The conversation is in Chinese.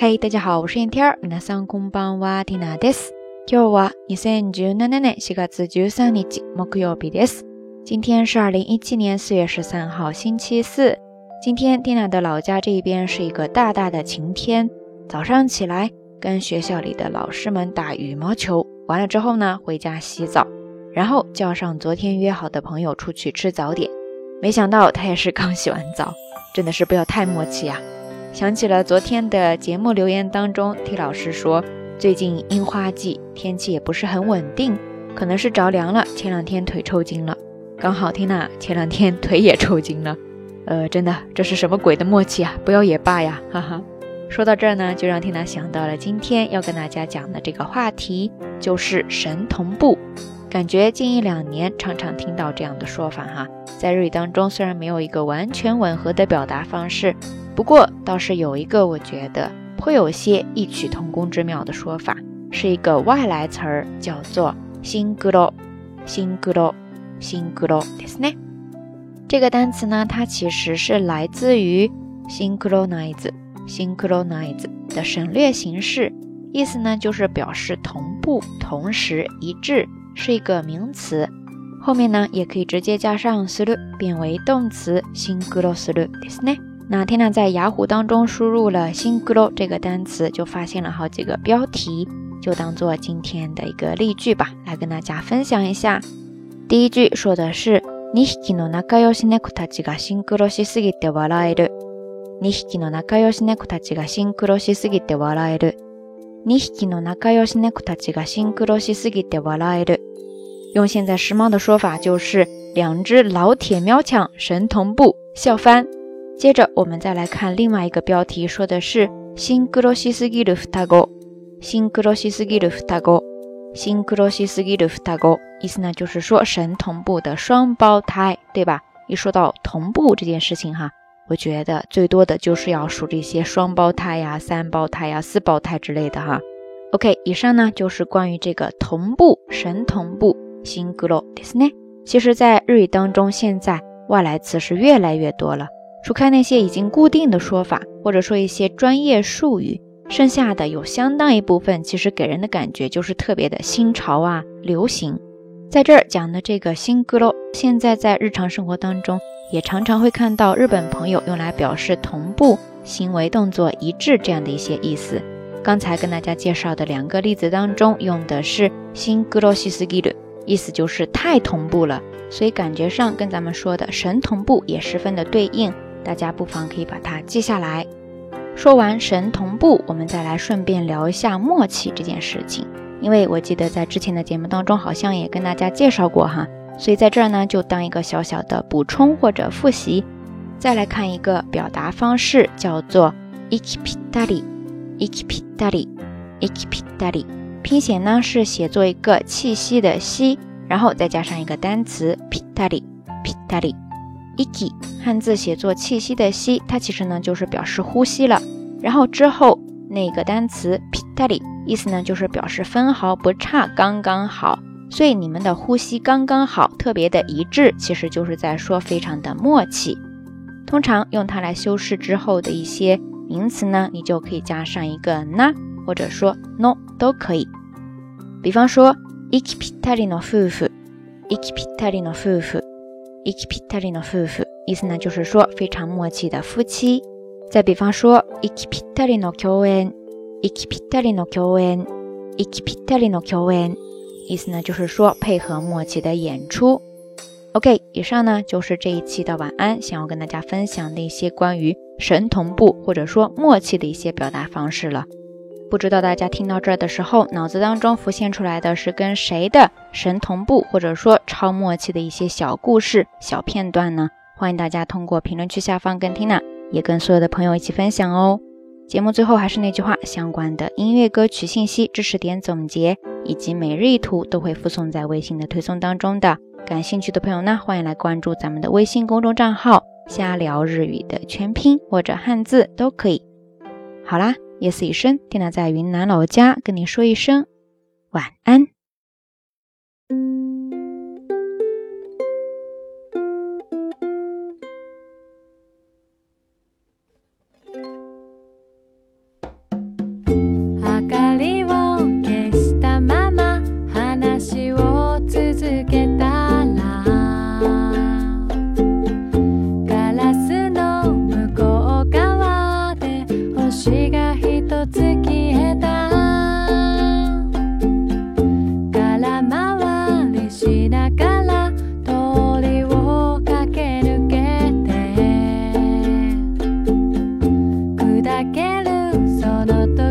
嘿，大家好，我是燕天儿。皆さんこんばんは、ティナです。今日は二千十七年四月十三日木曜日です。今天是二零一七年四月十三号，星期四。今天蒂娜的老家这边是一个大大的晴天。早上起来，跟学校里的老师们打羽毛球，完了之后呢，回家洗澡，然后叫上昨天约好的朋友出去吃早点。没想到他也是刚洗完澡，真的是不要太默契呀。 想起了昨天的节目留言当中，T 老师说，最近樱花季，天气也不是很稳定，可能是着凉了。前两天腿抽筋了，刚好 T 娜前两天腿也抽筋了。呃，真的，这是什么鬼的默契啊？不要也罢呀，哈哈。说到这儿呢，就让 T 娜想到了今天要跟大家讲的这个话题，就是神同步。感觉近一两年常常听到这样的说法哈，在日语当中虽然没有一个完全吻合的表达方式，不过倒是有一个我觉得颇有些异曲同工之妙的说法，是一个外来词儿，叫做“新グロ”，新グロ，新グロですね。这个单词呢，它其实是来自于 “synchronize”，“synchronize” 的省略形式，意思呢就是表示同步、同时、一致。是一个名词，后面呢也可以直接加上する，变为动词シンクロするですね。 那天亮在雅虎当中输入了シンクロ这个单词，就发现了好几个标题，就当做今天的一个例句吧，来跟大家分享一下。第一句说的是二匹の仲良し猫たちがシンクロしすぎて笑える。二匹の仲良し猫たちがシンクロしすぎて笑える。二匹の仲良し猫たちがシンクロしすぎて笑える。用现在时髦的说法，就是两只老铁喵抢神同步，笑翻。 接着我们再来看另外一个标题，说的是シンクロしすぎる双子。シンクロしすぎる双子。シンクロしすぎる双子，意思呢就是说神同步的双胞胎，对吧？一说到同步这件事情，哈。我觉得最多的就是要数这些双胞胎呀、三胞胎呀、四胞胎之类的哈。OK，以上呢就是关于这个同步、神同步、新 g l ですね。其实，在日语当中，现在外来词是越来越多了。 除开那些已经固定的说法，或者说一些专业术语，剩下的有相当一部分，其实给人的感觉就是特别的新潮啊、流行。在这儿讲的这个新 g l 现在在日常生活当中。也常常会看到日本朋友用来表示同步、行为动作一致这样的一些意思。刚才跟大家介绍的两个例子当中，用的是新グロシスギル，意思就是太同步了，所以感觉上跟咱们说的神同步也十分的对应。 大家不妨可以把它记下来。说完神同步，我们再来顺便聊一下默契这件事情，因为我记得在之前的节目当中好像也跟大家介绍过哈。所以在这儿呢，就当一个小小的补充或者复习。再来看一个表达方式，叫做 ikipitari，ikipitari，ikipitari。拼写呢是写作一个气息的息，然后再加上一个单词 pitari，pitari。Iki 汉字写作气息的息，它其实呢就是表示呼吸了。然后之后那个单词 pitari，意思呢就是表示分毫不差，刚刚好。所以你们的呼吸刚刚好，特别的一致，其实就是在说非常的默契。通常用它来修饰之后的一些名词呢，你就可以加上一个 na，或者说 no 都可以。比方说，iki pitari no fufu，iki pitari no fuf fufu，iki pitari no fufu，意思呢就是说非常默契的夫妻。再比方说，iki pitari no kyoen，iki pitari no kyoen，iki pitari no kyoen。意思呢，就是说配合默契的演出。OK，以上呢就是这一期的晚安，想要跟大家分享的一些关于神同步或者说默契的一些表达方式了。不知道大家听到这儿的时候，脑子当中浮现出来的是跟谁的神同步或者说超默契的一些小故事、小片段呢？欢迎大家通过评论区下方跟 Tina，也跟所有的朋友一起分享哦。节目最后还是那句话，相关的音乐歌曲信息、知识点总结以及每日一图都会附送在微信的推送当中的。感兴趣的朋友呢，欢迎来关注咱们的微信公众账号“瞎聊日语”的全拼或者汉字都可以。好啦，夜色已深，蒂娜在云南老家跟你说一声晚安。哒哒哒